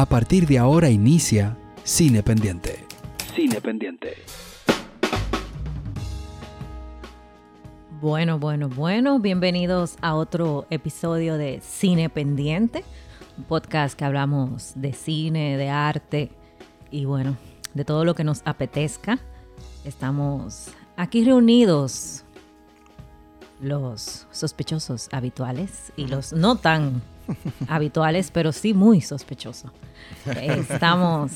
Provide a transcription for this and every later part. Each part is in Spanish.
A partir de ahora inicia Cine Pendiente. Cine Pendiente. Bueno, bueno, bueno, bienvenidos a otro episodio de Cine Pendiente, un podcast que hablamos de cine, de arte y bueno, de todo lo que nos apetezca. Estamos aquí reunidos los sospechosos habituales y los no tan habituales, pero sí muy sospechosos. Estamos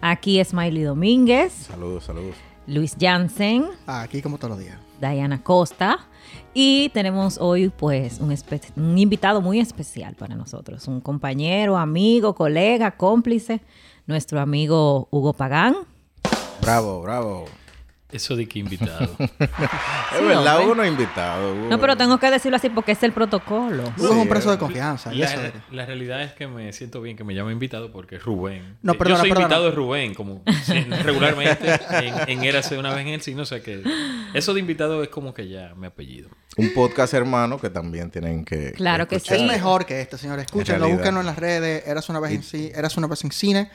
aquí Smiley Domínguez, Saludos, saludos. Luis Jansen, Aquí como todos los días. Diana Costa. Y tenemos hoy pues un, un invitado muy especial para nosotros, un compañero, amigo, colega, cómplice, nuestro amigo Hugo Pagán. Bravo, bravo. Eso de que invitado. es verdad, hombre. Hugo no es invitado. No, pero tengo que decirlo así porque es el protocolo. Es un preso de confianza. y eso la, de- la realidad es que me siento bien que me llame invitado porque es Rubén. No, Eh, perdona, Yo soy perdona. invitado de Rubén, como sí, regularmente en, en Érase una vez en el cine. O sea que eso de invitado es como que ya mi apellido. Un podcast hermano que también tienen que. Claro que escuchar. Es Sí. mejor que este, señores. Escúchenlo, búsquenlo en las redes. Eras una vez en, ci- Eras una vez en cine.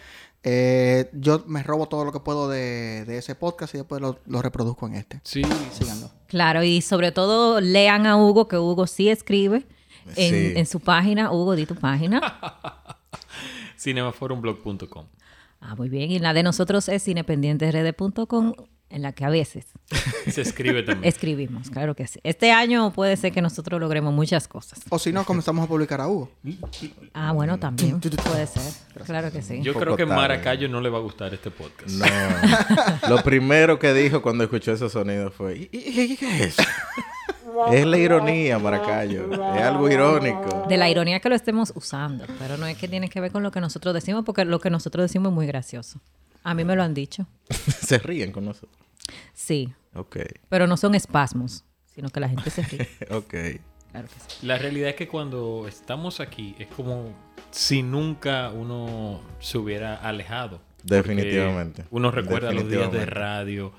Eh, yo me robo todo lo que puedo de, de ese podcast y después lo, lo reproduzco en este. Sí, Síganlo. Claro, y sobre todo lean a Hugo, que Hugo sí escribe en, Sí. en su página. Hugo, di tu página. cinemaforumblog.com. Ah, muy bien. Y la de nosotros es cinependientesrd.com, en la que a veces Se escribe también. escribimos, claro que sí. Este año puede ser que nosotros logremos muchas cosas. O si no, comenzamos a publicar a Hugo. Ah, bueno, también puede ser. Claro que sí. Yo creo que tarde. Maracayo no le va a gustar este podcast. No. Lo primero que dijo cuando escuchó esos sonidos fue: ¿Y, y- y qué es? es la ironía, Maracayo. Es algo irónico. De la ironía que lo estemos usando, pero no es que tiene que ver con lo que nosotros decimos, porque lo que nosotros decimos es muy gracioso. A mí me lo han dicho. Se ríen con nosotros. Sí, Ok, pero no son espasmos, sino que la gente se ríe. ok. Claro que sí. La realidad es que cuando estamos aquí es como si nunca uno se hubiera alejado. Definitivamente. Uno recuerda los días de radio,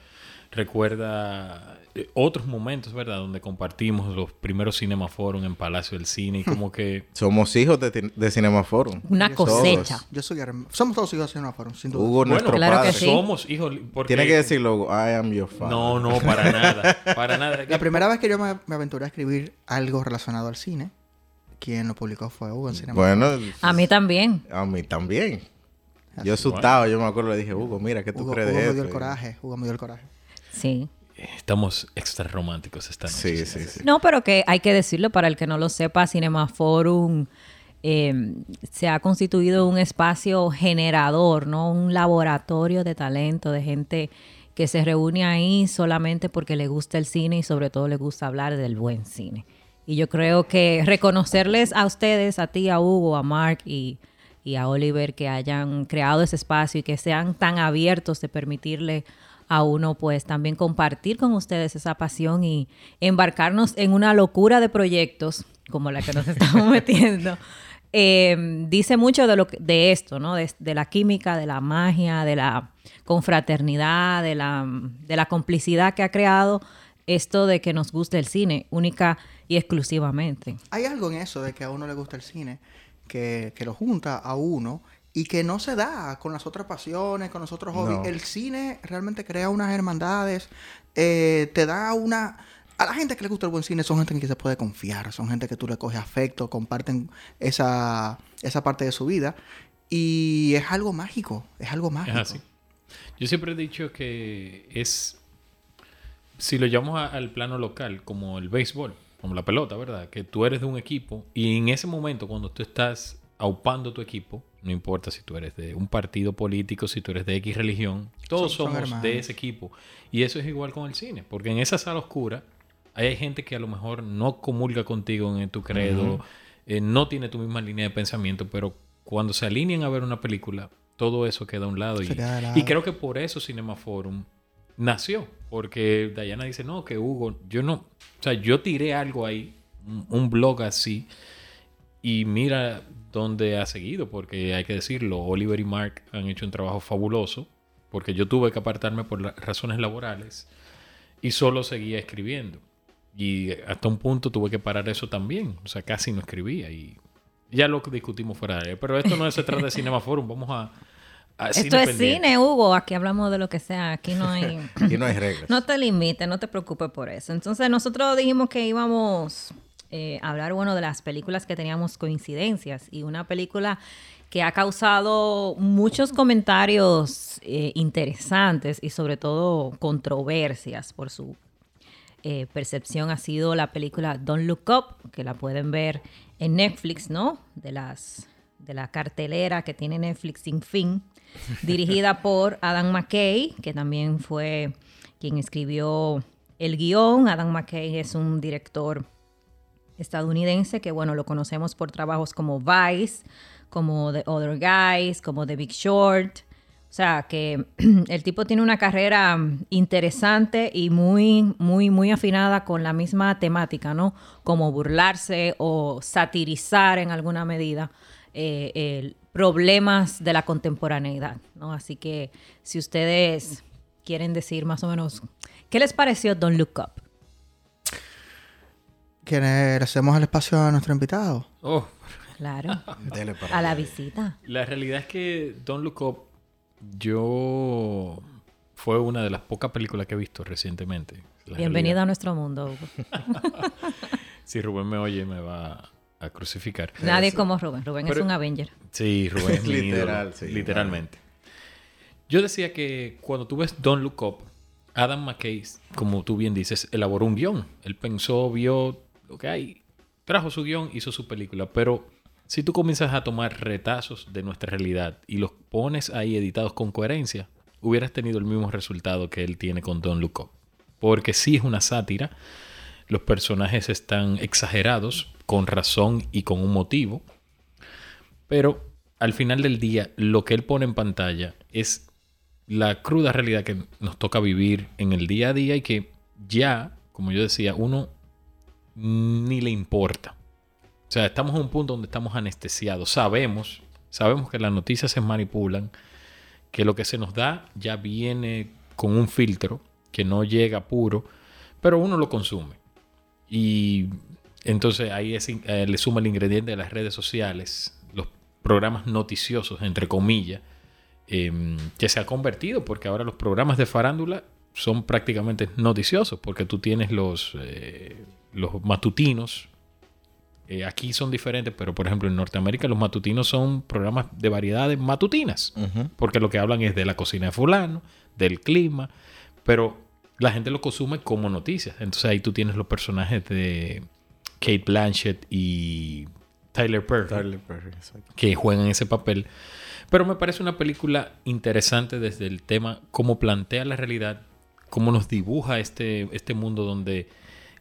recuerda otros momentos, ¿verdad? Donde compartimos los primeros Cinema Forum en Palacio del Cine y como que... Somos hijos de, de Cinema Forum. Una Todos. cosecha. Yo soy. Somos todos hijos de Cinema Forum, sin duda. Hugo, nuestro Claro que padre. sí. somos hijos... Porque... Tiene que decirlo, Hugo, I am your father. No, no, para nada. Para nada. La primera vez que yo me, me aventuré a escribir algo relacionado al cine, quien lo publicó fue Hugo en Cinema Bueno, A mí también. a mí también. Yo asustado, yo me acuerdo, le dije, Hugo, mira, ¿qué tú Hugo, crees Hugo de me dio el coraje. Hugo me dio el coraje. Sí. Estamos extra románticos esta noche. Sí, sí, sí. No, pero que hay que decirlo para el que no lo sepa, Cinema Forum eh, se ha constituido un espacio generador, ¿no? Un laboratorio de talento, de gente que se reúne ahí solamente porque le gusta el cine y sobre todo le gusta hablar del buen cine. Y yo creo que reconocerles a ustedes, a ti, a Hugo, a Mark y, y a Oliver que hayan creado ese espacio y que sean tan abiertos de permitirle a uno pues también compartir con ustedes esa pasión y embarcarnos en una locura de proyectos como la que nos estamos metiendo. eh, dice mucho de, lo que- de esto, ¿no? De, de la química, de la magia, de la confraternidad, de la, de la complicidad que ha creado esto de que nos guste el cine, única y exclusivamente. Hay algo en eso de que a uno le gusta el cine, que, que lo junta a uno y que no se da con las otras pasiones, con los otros hobbies. No. El cine realmente crea unas hermandades, eh, te da una... A la gente que le gusta el buen cine son gente en que se puede confiar, son gente que tú le coges afecto, comparten esa, esa parte de su vida y es algo mágico, es algo Es mágico. así. Yo siempre he dicho que es, si lo llamamos a- al plano local, como el béisbol, como la pelota, ¿verdad? Que tú eres de un equipo y en ese momento cuando tú estás aupando tu equipo, no importa si tú eres de un partido político, si tú eres de X religión, todos Son- son somos hermanos. de ese equipo. Y eso es igual con el cine, porque en esa sala oscura hay gente que a lo mejor no comulga contigo en tu credo, eh, no tiene tu misma línea de pensamiento, pero cuando se alinean a ver una película, todo eso queda a un lado. Y, lado. y creo que por eso Cinema Forum nació. Porque Diana dice, no, que Hugo, yo no, o sea, yo tiré algo ahí, un, un blog así, y mira dónde ha seguido, porque hay que decirlo, Oliver y Mark han hecho un trabajo fabuloso, porque yo tuve que apartarme por la- razones laborales y solo seguía escribiendo. Y hasta un punto tuve que parar eso también, o sea, casi no escribía y Ya lo discutimos fuera de él. Pero esto no se trata de Cinema Forum. Vamos a... a Esto es pendiente. cine, Hugo. Aquí hablamos de lo que sea. Aquí no hay... Aquí no hay reglas. No te limites, no te preocupes por eso. Entonces, nosotros dijimos que íbamos eh, hablar, bueno, de las películas que teníamos coincidencias. Y una película que ha causado muchos comentarios eh, interesantes y sobre todo controversias por su eh, percepción ha sido la película Don't Look Up, que la pueden ver en Netflix, ¿no? De las de la cartelera que tiene Netflix sin fin, dirigida por Adam McKay, que también fue quien escribió el guion. Adam McKay es un director estadounidense que, bueno, lo conocemos por trabajos como Vice, como The Other Guys, como The Big Short. O sea, que el tipo tiene una carrera interesante y muy, muy, muy afinada con la misma temática, ¿no? Como burlarse o satirizar en alguna medida eh, problemas de la contemporaneidad, ¿no? Así que si ustedes quieren decir más o menos, ¿qué les pareció Don't Look Up? Que le hacemos el espacio a nuestro invitado. Oh, Claro, Dele para a la visita. La realidad es que Don't Look Up, yo fue una de las pocas películas que he visto recientemente. La Bienvenido a nuestro mundo, Hugo. Si Rubén me oye, me va a crucificar. Nadie como Rubén. Rubén es un Avenger. Sí, Rubén es mi Literal, ídolo, sí. Literalmente. Yo decía que cuando tú ves Don't Look Up, Adam McKay, como tú bien dices, elaboró un guion. Él pensó, vio lo que hay, trajo su guion, hizo su película. Pero si tú comienzas a tomar retazos de nuestra realidad y los pones ahí editados con coherencia, hubieras tenido el mismo resultado que él tiene con Look Up. Porque sí es una sátira. Los personajes están exagerados, con razón y con un motivo. Pero al final del día, lo que él pone en pantalla es la cruda realidad que nos toca vivir en el día a día y que ya, como yo decía, uno ni le importa. O sea, estamos en un punto donde estamos anestesiados. Sabemos, sabemos que las noticias se manipulan, que lo que se nos da ya viene con un filtro, que no llega puro, pero uno lo consume. Y entonces ahí eh, le suma el ingrediente de las redes sociales, los programas noticiosos, entre comillas, eh, que se ha convertido, porque ahora los programas de farándula son prácticamente noticiosos, porque tú tienes los, eh, los matutinos. eh, aquí son diferentes, pero por ejemplo en Norteamérica los matutinos son programas de variedades matutinas, porque lo que hablan es de la cocina de fulano, del clima, pero la gente lo consume como noticias. Entonces ahí tú tienes los personajes de Kate Blanchett y Tyler Perry Tyler Perry, que juegan ese papel. Pero me parece una película interesante desde el tema, cómo plantea la realidad, cómo nos dibuja este, este mundo donde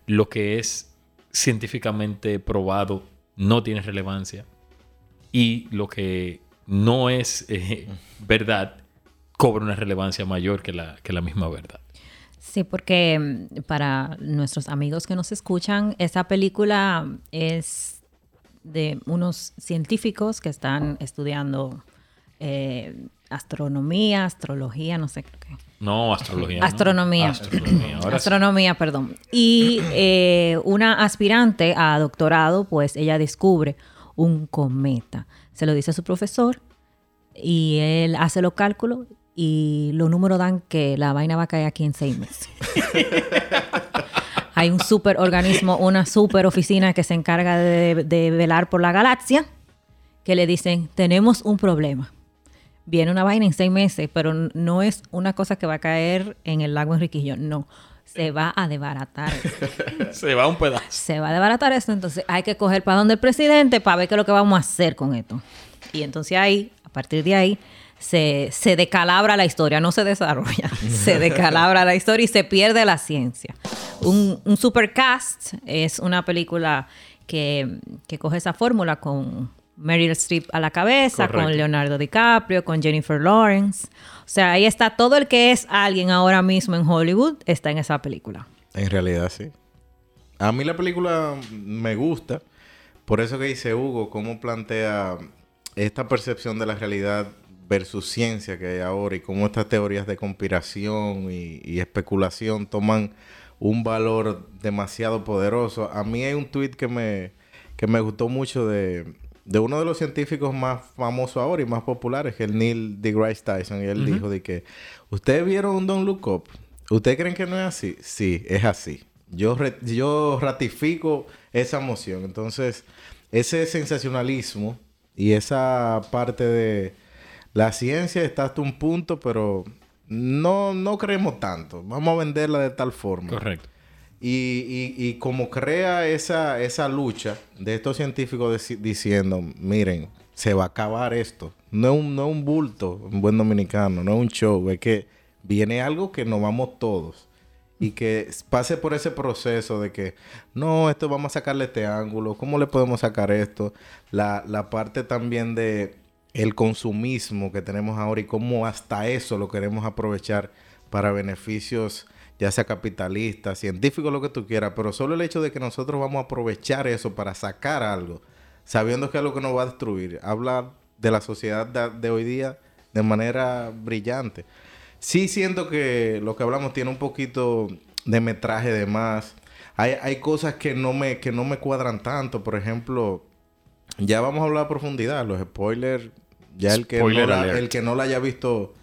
lo que es científicamente probado no tiene relevancia y lo que no es eh, verdad cobra una relevancia mayor que la, que la misma verdad. Sí, porque mm, para nuestros amigos que nos escuchan, esa película es de unos científicos que están estudiando eh, astronomía, astrología, no sé creo que. No, astrología. ¿no? Astronomía. Astronomía. Sí. Astronomía, perdón. Y eh, una aspirante a doctorado, pues ella descubre un cometa. Se lo dice a su profesor y él hace los cálculos y los números dan que la vaina va a caer aquí en seis meses. Hay un super organismo, una super oficina que se encarga de, de velar por la galaxia, que le dicen, tenemos un problema. Viene una vaina en seis meses, pero no es una cosa que va a caer en el lago Enriquillo, no. Se va a desbaratar. Se va un pedazo. se va a desbaratar esto, entonces hay que coger para donde el presidente para ver qué es lo que vamos a hacer con esto. Y entonces ahí, a partir de ahí, se, se decalabra la historia, no se desarrolla, se decalabra la historia y se pierde la ciencia. Un, un supercast es una película que, que coge esa fórmula con Meryl Streep a la cabeza, Correcto. con Leonardo DiCaprio, con Jennifer Lawrence. O sea, ahí está todo el que es alguien ahora mismo en Hollywood, está en esa película. En realidad sí. A mí la película me gusta. Por eso que dice Hugo, cómo plantea esta percepción de la realidad versus ciencia que hay ahora y cómo estas teorías de conspiración y, y especulación toman un valor demasiado poderoso. A mí hay un tweet que me, que me gustó mucho de, de uno de los científicos más famosos ahora y más populares, que es el Neil deGrasse Tyson. Y él dijo de que, ¿ustedes vieron un Don't Look Up? ¿Ustedes creen que no es así? Sí, es así. Yo, yo ratifico esa moción. Entonces, ese sensacionalismo y esa parte de la ciencia está hasta un punto, pero no, no creemos tanto. Vamos a venderla de tal forma. Correcto. Y, como crea esa, esa lucha de estos científicos diciendo, miren, se va a acabar esto. No es un, no un bulto, un buen dominicano, no es un show, es que viene algo que nos vamos todos. Y que pase por ese proceso de que, no, esto vamos a sacarle este ángulo, ¿cómo le podemos sacar esto? La, la parte también de el consumismo que tenemos ahora y cómo hasta eso lo queremos aprovechar para beneficios ya sea capitalista, científico, lo que tú quieras, pero solo el hecho de que nosotros vamos a aprovechar eso para sacar algo, sabiendo que es lo que nos va a destruir, habla de la sociedad de, hoy día de manera brillante. Sí siento que lo que hablamos tiene un poquito de metraje de más. Hay, hay cosas que no, me, que no me cuadran tanto. Por ejemplo, ya vamos a hablar a profundidad. Los spoilers, ya el que, no el que no la haya visto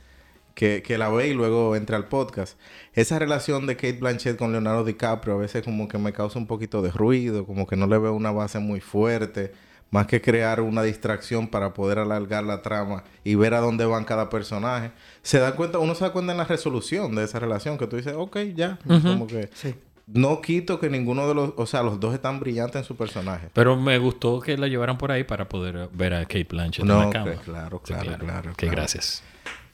que, que, la ve y luego entre al podcast. Esa relación de Kate Blanchett con Leonardo DiCaprio a veces como que me causa un poquito de ruido, como que no le veo una base muy fuerte, más que crear una distracción para poder alargar la trama y ver a dónde van cada personaje. Se da cuenta, uno se da cuenta en la resolución de esa relación, que tú dices, ok, ya, como que... No quito que ninguno de los, o sea, los dos están brillantes en su personaje. Pero me gustó que la llevaran por ahí para poder ver a Kate Blanchett en la cama. claro, claro, claro, Que gracias.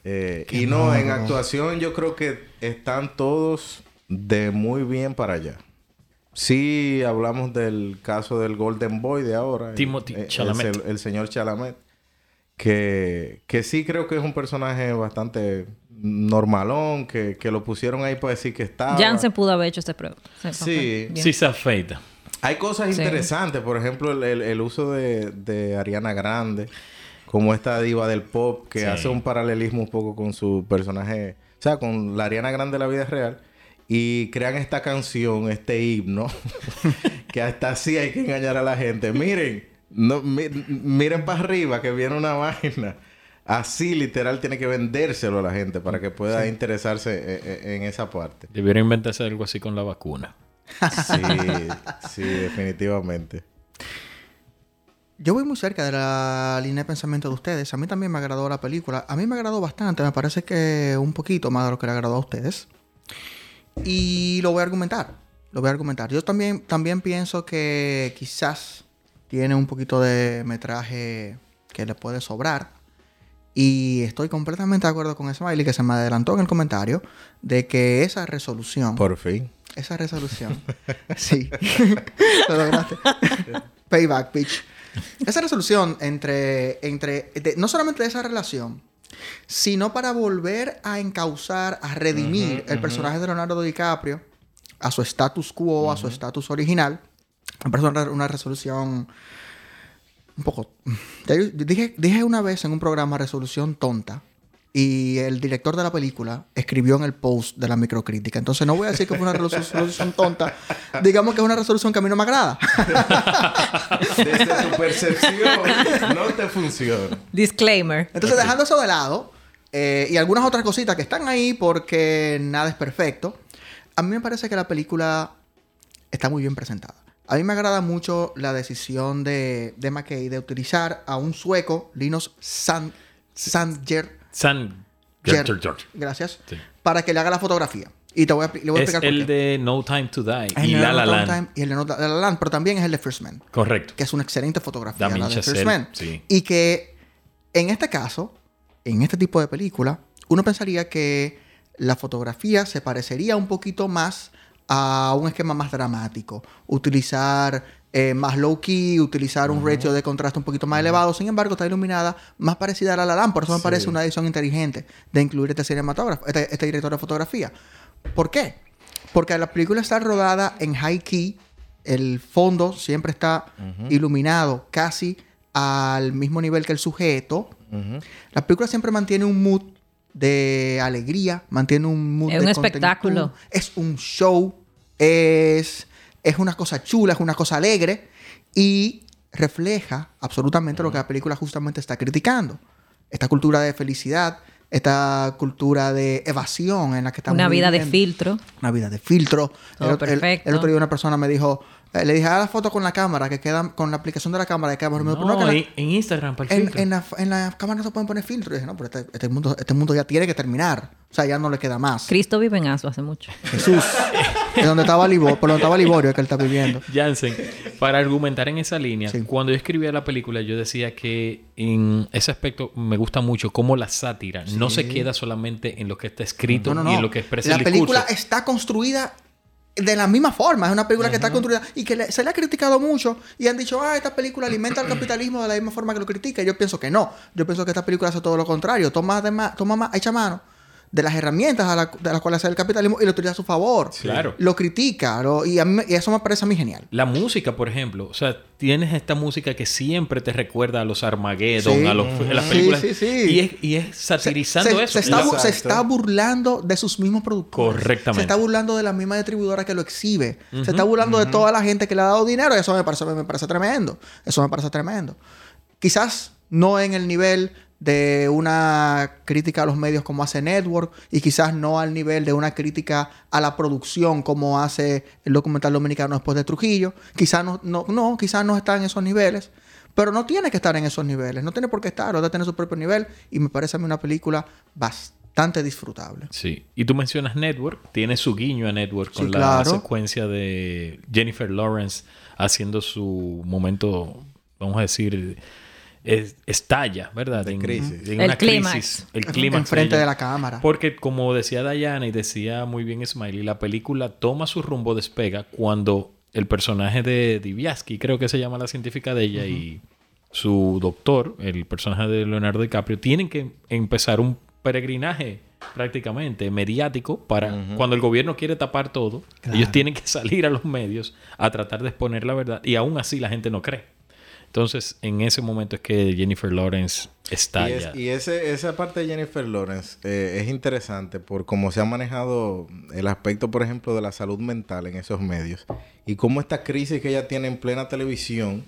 Eh, y no, en actuación yo creo que están todos de muy bien para allá. Sí, hablamos del caso del Golden Boy de ahora. Timothy el, Chalamet. El, señor Chalamet. Que, que sí creo que es un personaje bastante normalón, que, que lo pusieron ahí para decir que estaba. se pudo haber hecho este prueba. Sí. Sí se afeita. Hay cosas interesantes. Por ejemplo, el, el uso de, de Ariana Grande como esta diva del pop que hace un paralelismo un poco con su personaje, o sea, con la Ariana Grande de la vida real. Y crean esta canción, este himno, que hasta así hay que engañar a la gente. Miren, no, miren para arriba que viene una vaina. Así literal tiene que vendérselo a la gente para que pueda interesarse en, e, e, en, esa parte. Debería inventarse algo así con la vacuna. Sí, sí, definitivamente. Yo voy muy cerca de la línea de pensamiento de ustedes. A mí también me agradó la película. A mí me agradó bastante. Me parece que un poquito más de lo que le agradó a ustedes. Y lo voy a argumentar. Lo voy a argumentar. Yo también, también pienso que quizás tiene un poquito de metraje que le puede sobrar. Y estoy completamente de acuerdo con Smiley que se me adelantó en el comentario de que esa resolución. Por fin. Esa resolución. sí. lo lograste. Payback, bitch. Esa resolución entre, entre no solamente de esa relación, sino para volver a encauzar, a redimir el personaje de Leonardo DiCaprio a su status quo, a su status original. Me parece una, resolución un poco... Dije, dije una vez en un programa resolución tonta, y el director de la película escribió en el post de la microcrítica. Entonces no voy a decir que fue una resolución tonta. Digamos que es una resolución que a mí no me agrada. Desde tu percepción no te funciona. Disclaimer. Entonces dejando eso de lado eh, y algunas otras cositas que están ahí porque nada es perfecto, a mí me parece que la película está muy bien presentada. A mí me agrada mucho la decisión de, de McKay de utilizar a un sueco, Linus Sand, Sandger, San Gracias. Para que le haga la fotografía. Y te voy a, le voy a explicar es el de No Time to Die y La La Land. y el de No La Land, pero también es el de First Man. Correcto. Que es una excelente fotografía, la de First Man. Y que en este caso, en este tipo de película, uno pensaría que la fotografía se parecería un poquito más a un esquema más dramático. Utilizar eh, más low key, utilizar un ratio de contraste un poquito más elevado. Sin embargo, está iluminada más parecida a la La Por eso me parece una edición inteligente de incluir este cinematógrafo, este, este, director de fotografía. ¿Por qué? Porque la película está rodada en high key. El fondo siempre está iluminado casi al mismo nivel que el sujeto. La película siempre mantiene un mood de alegría, mantiene un mood es un espectáculo. Es un show, es es una cosa chula, es una cosa alegre y refleja absolutamente lo que la película justamente está criticando. Esta cultura de felicidad, esta cultura de evasión en la que estamos Una vida de filtro. Una vida de filtro. Todo el, el- perfecto. el otro día una persona me dijo, le dije, haz la foto con la cámara, que queda con la aplicación de la cámara, que queda mejor". No, "Pero no, que la- en, en Instagram, para el en, filtro. en la, en la cámara no se pueden poner filtros. Y dije, no, pero este, este mundo, este mundo ya tiene que terminar. O sea, ya no le queda más. Cristo vive en Aso hace mucho. Jesús. es donde estaba Liborio, por donde estaba Liborio que él está viviendo. Jansen, para argumentar en esa línea, Sí. cuando yo escribía la película, yo decía que en ese aspecto me gusta mucho cómo la sátira no se queda solamente en lo que está escrito No, no, y en lo que expresa la el película está construida de la misma forma. Es una película que está construida y que le- se le ha criticado mucho y han dicho, ah, esta película alimenta al capitalismo de la misma forma que lo critica. Y yo pienso que no. Yo pienso que esta película hace todo lo contrario. Toma, de ma- toma ma- echa mano de las herramientas a la- de las cuales hace el capitalismo y lo utiliza a su favor. Claro. Lo critica. lo- y, a mí y eso me parece a mí genial. La música, por ejemplo, o sea, tienes esta música que siempre te recuerda a los Armageddon, Sí. a los a las Sí, películas. sí, sí. Y, es, y es satirizando se, eso. Se está, se está burlando de sus mismos productores. Correctamente. Se está burlando de la misma distribuidora que lo exhibe. Se está burlando de toda la gente que le ha dado dinero. Y eso me parece, me parece tremendo. Eso me parece tremendo. Quizás no en el nivel de una crítica a los medios como hace Network y quizás no al nivel de una crítica a la producción como hace el documental dominicano después de Trujillo. Quizás no, no, no, quizás no está en esos niveles. Pero no tiene que estar en esos niveles. No tiene por qué estar. O debe tener su propio nivel. Y me parece a mí una película bastante disfrutable. Sí. Y tú mencionas Network, tiene su guiño a Network con Sí, la claro. secuencia de Jennifer Lawrence haciendo su momento, vamos a decir, es- estalla, ¿verdad? De En- crisis. en El una clímax. crisis. El clímax. Enfrente de la cámara. Porque como decía Diana y decía muy bien Smiley, la película toma su rumbo despega cuando el personaje de Diviaski, creo que se llama la científica de ella, y su doctor, el personaje de Leonardo DiCaprio, tienen que empezar un peregrinaje prácticamente mediático para cuando el gobierno quiere tapar todo, ellos tienen que salir a los medios a tratar de exponer la verdad y aún así la gente no cree. Entonces, en ese momento es que Jennifer Lawrence Y, estalla. es- y ese, esa parte de Jennifer Lawrence eh, es interesante por cómo se ha manejado el aspecto, por ejemplo, de la salud mental en esos medios. Y cómo esta crisis que ella tiene en plena televisión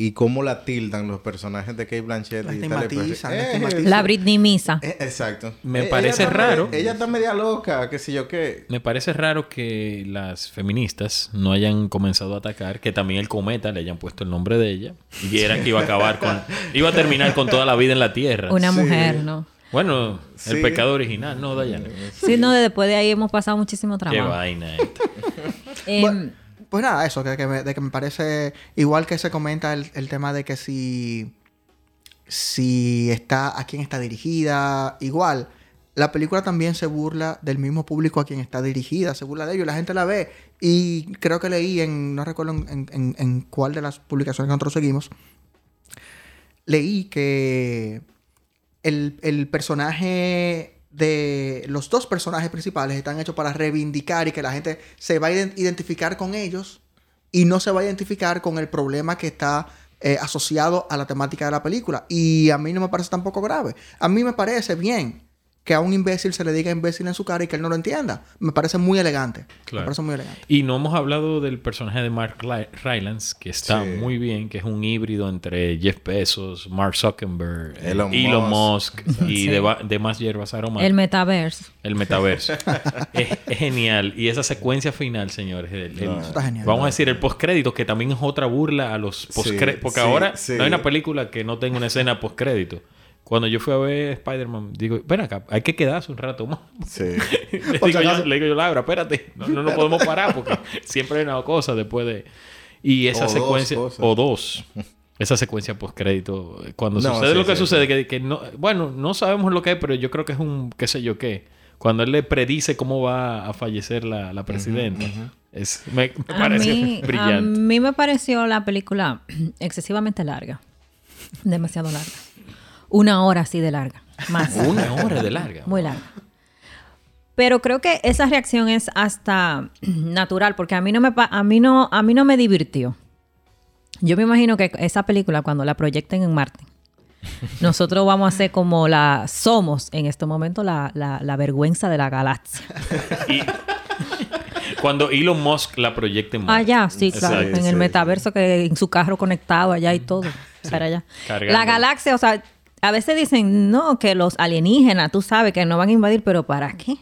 y cómo la tildan los personajes de Kate Blanchett La y estigmatizan, la Eh, estigmatizan. La Britney Misa. eh, exacto. Me Eh, ella parece está raro. ella está media loca, qué sé yo qué. Me parece raro que las feministas no hayan comenzado a atacar, que también el cometa le hayan puesto el nombre de ella y era que iba a acabar con, iba a terminar con toda la vida en la tierra. Una Sí. mujer, ¿no? Bueno, el Sí. pecado original, ¿no, Dayana? Sí, no, después de ahí hemos pasado muchísimo Qué trabajo. vaina esta. Em, Bueno, pues nada, eso, que, me, de que me parece igual que se comenta el, el tema de que si, si está a quién está dirigida, igual. La película también se burla del mismo público a quien está dirigida, se burla de ellos, la gente la ve. Y creo que leí en, no recuerdo en, en- en cuál de las publicaciones que nosotros seguimos, leí que el, el personaje de los dos personajes principales están hechos para reivindicar y que la gente se va a ident- identificar con ellos y no se va a identificar con el problema que está eh, asociado a la temática de la película. Y a mí no me parece tampoco grave. A mí me parece bien que a un imbécil se le diga imbécil en su cara y que él no lo entienda. Me parece muy elegante. Claro. Me parece muy elegante. Y no hemos hablado del personaje de Mark Ry- Rylance, que está Sí. muy bien, que es un híbrido entre Jeff Bezos, Mark Zuckerberg, Elon Elon, Musk. Musk, y Sí. demás hierbas aromáticas. el metaverse. El metaverso. es, es genial. Y esa secuencia final, señores. el- el- No, Eso está genial. Vamos a decir el postcrédito, que también es otra burla a los postcréditos. porque sí, ahora sí. no hay una película que no tenga una escena postcrédito. Cuando yo fui a ver Spider-Man, digo, ven acá, hay que quedarse un rato más. Sí. le, digo yo, le digo yo, Laura, espérate, no, no nos podemos parar porque siempre hay una cosa después de... Y esa O dos secuencia... cosas. O dos. Esa secuencia postcrédito. Cuando No, sucede sí, lo que sí, sucede, sí. que, que no... Bueno, no sabemos lo que es, pero yo creo que es un... qué sé yo qué. Cuando él le predice cómo va a fallecer la, la presidenta. es, me, me mí, a brillante. mí me pareció la película excesivamente larga. Demasiado larga. Una hora así de larga. Más. Una hora de larga. Muy larga. Pero creo que esa reacción es hasta natural, porque a mí no me pa- a mí no, a mí no me divirtió. Yo me imagino que esa película, cuando la proyecten en Marte, nosotros vamos a ser como la somos en este momento la, la- la vergüenza de la galaxia. Y Cuando Elon Musk la proyecta en Marte. Allá, sí, claro. En el sí. metaverso que en su carro conectado allá y todo. Para allá. Cargando. La galaxia, o sea, a veces dicen, no, que los alienígenas, tú sabes, que no van a invadir, pero ¿para qué?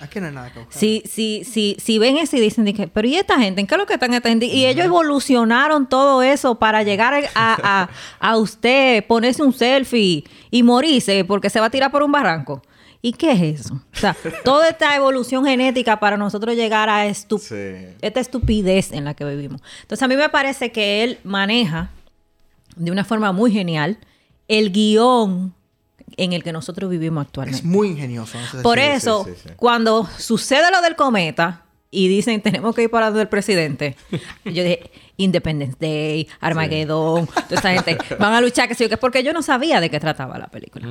Aquí no hay nada que buscar. Si, si, si, si ven eso y dicen, dije, pero ¿y esta gente? ¿En qué es lo que están gente? Y ellos evolucionaron todo eso para llegar a, a, a usted, ponerse un selfie y morirse porque se va a tirar por un barranco. ¿Y qué es eso? O sea, toda esta evolución genética para nosotros llegar a estu- Sí. esta estupidez en la que vivimos. Entonces, a mí me parece que él maneja de una forma muy genial el guion en el que nosotros vivimos actualmente. Es muy ingenioso. Por eso, sí, sí. cuando sucede lo del cometa y dicen tenemos que ir para donde el presidente, yo dije Independence Day, Armageddon, toda esta gente van a luchar, que sí, que porque yo no sabía de qué trataba la película.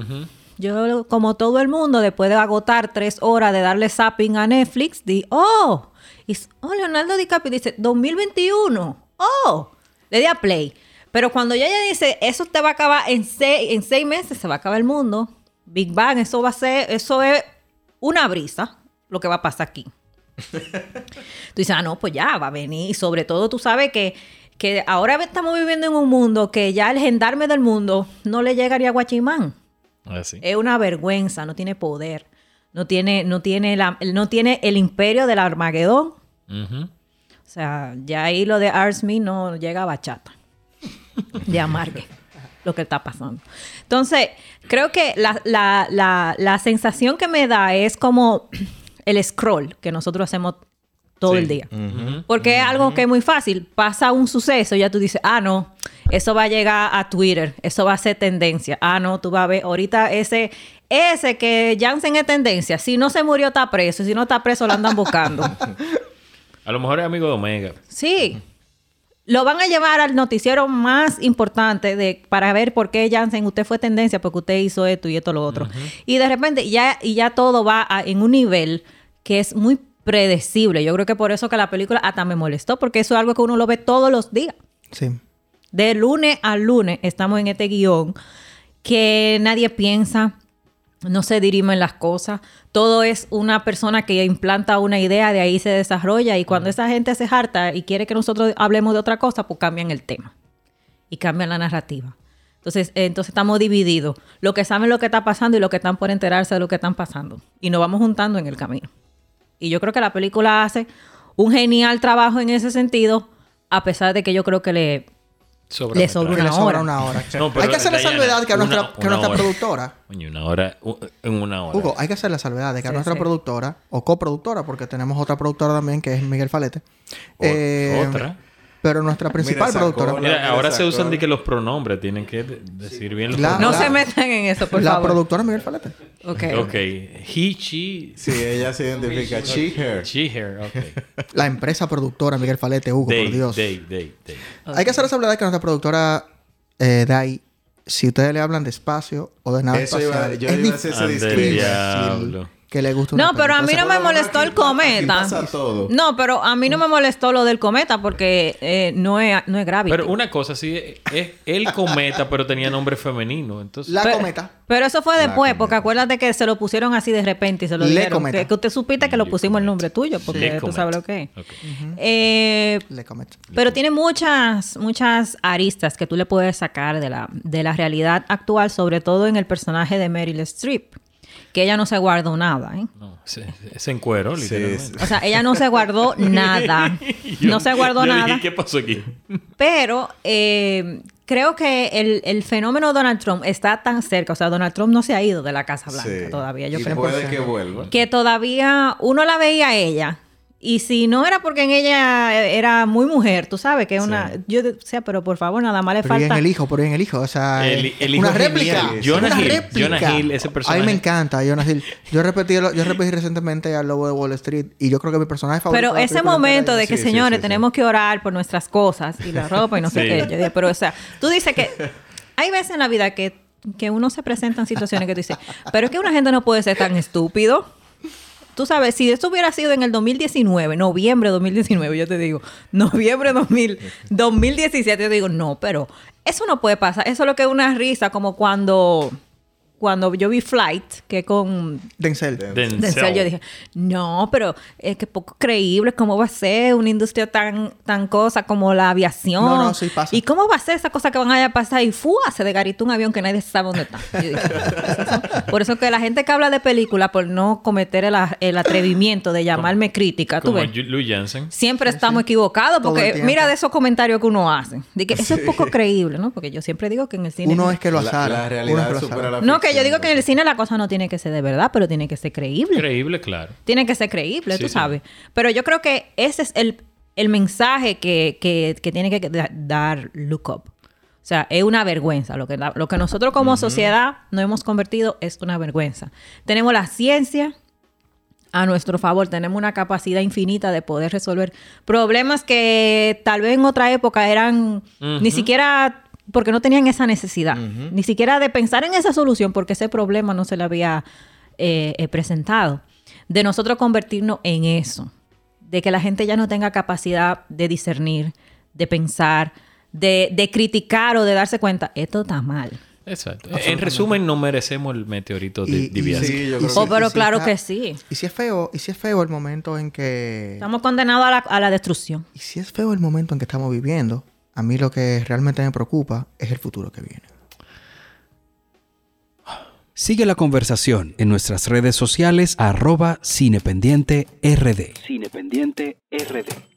Yo, como todo el mundo, después de agotar tres horas de darle zapping a Netflix, di, oh, y, oh, Leonardo DiCaprio dice 2021, oh, le di a play. Pero cuando ella dice, eso te va a acabar en seis, en seis meses, se va a acabar el mundo. Big Bang, eso va a ser, eso es una brisa, lo que va a pasar aquí. Tú dices, ah, no, pues ya va a venir. Y sobre todo tú sabes que, que ahora estamos viviendo en un mundo que ya el gendarme del mundo no le llegaría a Guachimán. Así. Es una vergüenza, no tiene poder. No tiene, no tiene, la, no tiene el imperio del Armagedón. O sea, ya ahí lo de Arsme no llega a bachata. De amargue. Lo que está pasando. Entonces, creo que la, la, la, la sensación que me da es como el scroll que nosotros hacemos todo Sí. el día. Porque es algo que es muy fácil. Pasa un suceso, ya tú dices, ah, no, eso va a llegar a Twitter, eso va a ser tendencia. Ah, no, tú vas a ver, ahorita ese, ese que Jansen es tendencia. Si no se murió, está preso. Si no está preso, lo andan buscando. A lo mejor es amigo de Omega. Sí. Lo van a llevar al noticiero más importante de, para ver por qué Jansen, usted fue tendencia porque usted hizo esto y esto lo otro. Y de repente ya, y ya todo va a- en un nivel que es muy predecible. Yo creo que por eso que la película hasta me molestó, porque eso es algo que uno lo ve todos los días. Sí. De lunes a lunes estamos en este guion que nadie piensa, no se dirimen las cosas. Todo es una persona que implanta una idea, de ahí se desarrolla y cuando esa gente se harta y quiere que nosotros hablemos de otra cosa, pues cambian el tema y cambian la narrativa. Entonces, eh, entonces estamos divididos. Lo que saben lo que está pasando y lo que están por enterarse de lo que están pasando. Y nos vamos juntando en el camino. Y yo creo que la película hace un genial trabajo en ese sentido, a pesar de que yo creo que le Sobra Le sobra Una hora. una hora. No, pero hay que hacer la Diana, salvedad que a una- nuestra, que nuestra hora. productora, Coño, una hora. En una hora. Hugo, hay que hacer la salvedad de que a Sí, nuestra sí. productora, o coproductora, porque tenemos otra productora también que es Miguel Falete. O- eh, otra. Pero nuestra principal productora. la- Mira, ahora se usan de que los pronombres tienen que de- decir bien los. No se metan en eso, por la favor. productora Miguel Falete. Ok. Ok. He, she, Sí, ella se identifica. She, her. she, her. Ok. La empresa productora Miguel Falete, Hugo, They, por Dios. they, they, they. Hay que hacer la salvedad de que nuestra productora eh, ahí, si ustedes le hablan de espacio o de nave Eso iba- espacial, yo es iba a hacer ese disclaimer. Que le guste una No, pero a mí no me molestó el cometa. pasa todo. No, pero a mí no me molestó lo del cometa porque eh, no es, no es Gravity. Pero una cosa, sí, es el cometa, pero tenía nombre femenino. Entonces, La Pero- cometa. Pero eso fue después, porque acuérdate que se lo pusieron así de repente y se lo Le dijeron. cometa. Que, que usted supiste que lo pusimos el nombre tuyo, porque Le tú cometa. sabes lo que es. Eh, Le cometa. pero tiene muchas, muchas aristas que tú le puedes sacar de la, de la realidad actual, sobre todo en el personaje de Meryl Streep, que ella no se guardó nada, ¿eh? No, se, se encueró, Sí, literalmente. O sea, ella no se guardó nada. Yo- no se guardó yo nada. dije, ¿Qué pasó aquí? Pero eh, creo que el, el fenómeno Donald Trump está tan cerca. O sea, Donald Trump no se ha ido de la Casa Blanca Sí. todavía. Yo y creo puede que vuelva. que todavía uno la veía a ella. Y si no era porque en ella era muy mujer, tú sabes que es una... Sí. Yo decía, pero por favor, nada más le Pero y en falta... el hijo, pero en el hijo. O sea, El- eh, el hijo una réplica. Jonah una Hill. réplica. Jonah Hill, ese A mí personaje. me encanta Jonah Hill. Yo repetí, yo repetí recientemente al Lobo de Wall Street y yo creo que mi personaje favorito. Pero ese momento de que, Sí, señores, sí, sí. tenemos que orar por nuestras cosas y la ropa y no sé qué. Yo dije, pero o sea, tú dices que hay veces en la vida que, que uno se presenta en situaciones que tú dices, pero es que una gente no puede ser tan estúpido. Tú sabes, si esto hubiera sido en el 2019, noviembre de 2019, yo te digo, noviembre 2000, 2017, yo digo, no, pero eso no puede pasar. Eso es lo que es una risa, como cuando cuando yo vi Flight, que con Denzel. Denzel. Denzel, yo dije, no, pero es que poco creíble, ¿cómo va a ser una industria tan, tan cosa como la aviación? No, no, sí pasa. ¿Y cómo va a ser esa cosa que van a pasar y ¡fu! se desgaritó un avión que nadie sabe dónde está? Yo dije, por eso que la gente que habla de película, por no cometer el, atrevimiento de llamarme crítica, tú Como ves. Louis Jensen. Siempre estamos equivocados porque mira de esos comentarios que uno hace. De que eso es poco creíble, ¿no? Porque yo siempre digo que en el cine... Uno es que lo La, azara. la Uno es realidad que lo supera la No, que yo digo que en el cine la cosa no tiene que ser de verdad, pero tiene que ser creíble. Creíble, claro. Tiene que ser creíble, Sí, tú sí. sabes. Pero yo creo que ese es el, el mensaje que, que- que tiene que da- dar Look Up. O sea, es una vergüenza. Lo que, la- lo que nosotros como sociedad nos hemos convertido es una vergüenza. Tenemos la ciencia a nuestro favor. Tenemos una capacidad infinita de poder resolver problemas que tal vez en otra época eran ni siquiera porque no tenían esa necesidad. Ni siquiera de pensar en esa solución porque ese problema no se le había eh, eh, presentado. De nosotros convertirnos en eso. De que la gente ya no tenga capacidad de discernir, de pensar, de, de criticar o de darse cuenta, esto está mal. Exacto. En resumen, no merecemos el meteorito de Diviasa. Sí, yo Y creo si- Oh, pero si claro está- que sí. Y si es feo, y si es feo el momento en que... Estamos condenados a la, a la destrucción. Y si es feo el momento en que estamos viviendo, a mí lo que realmente me preocupa es el futuro que viene. Sigue la conversación en nuestras redes sociales arroba cinependiente rd. Cinependiente RD.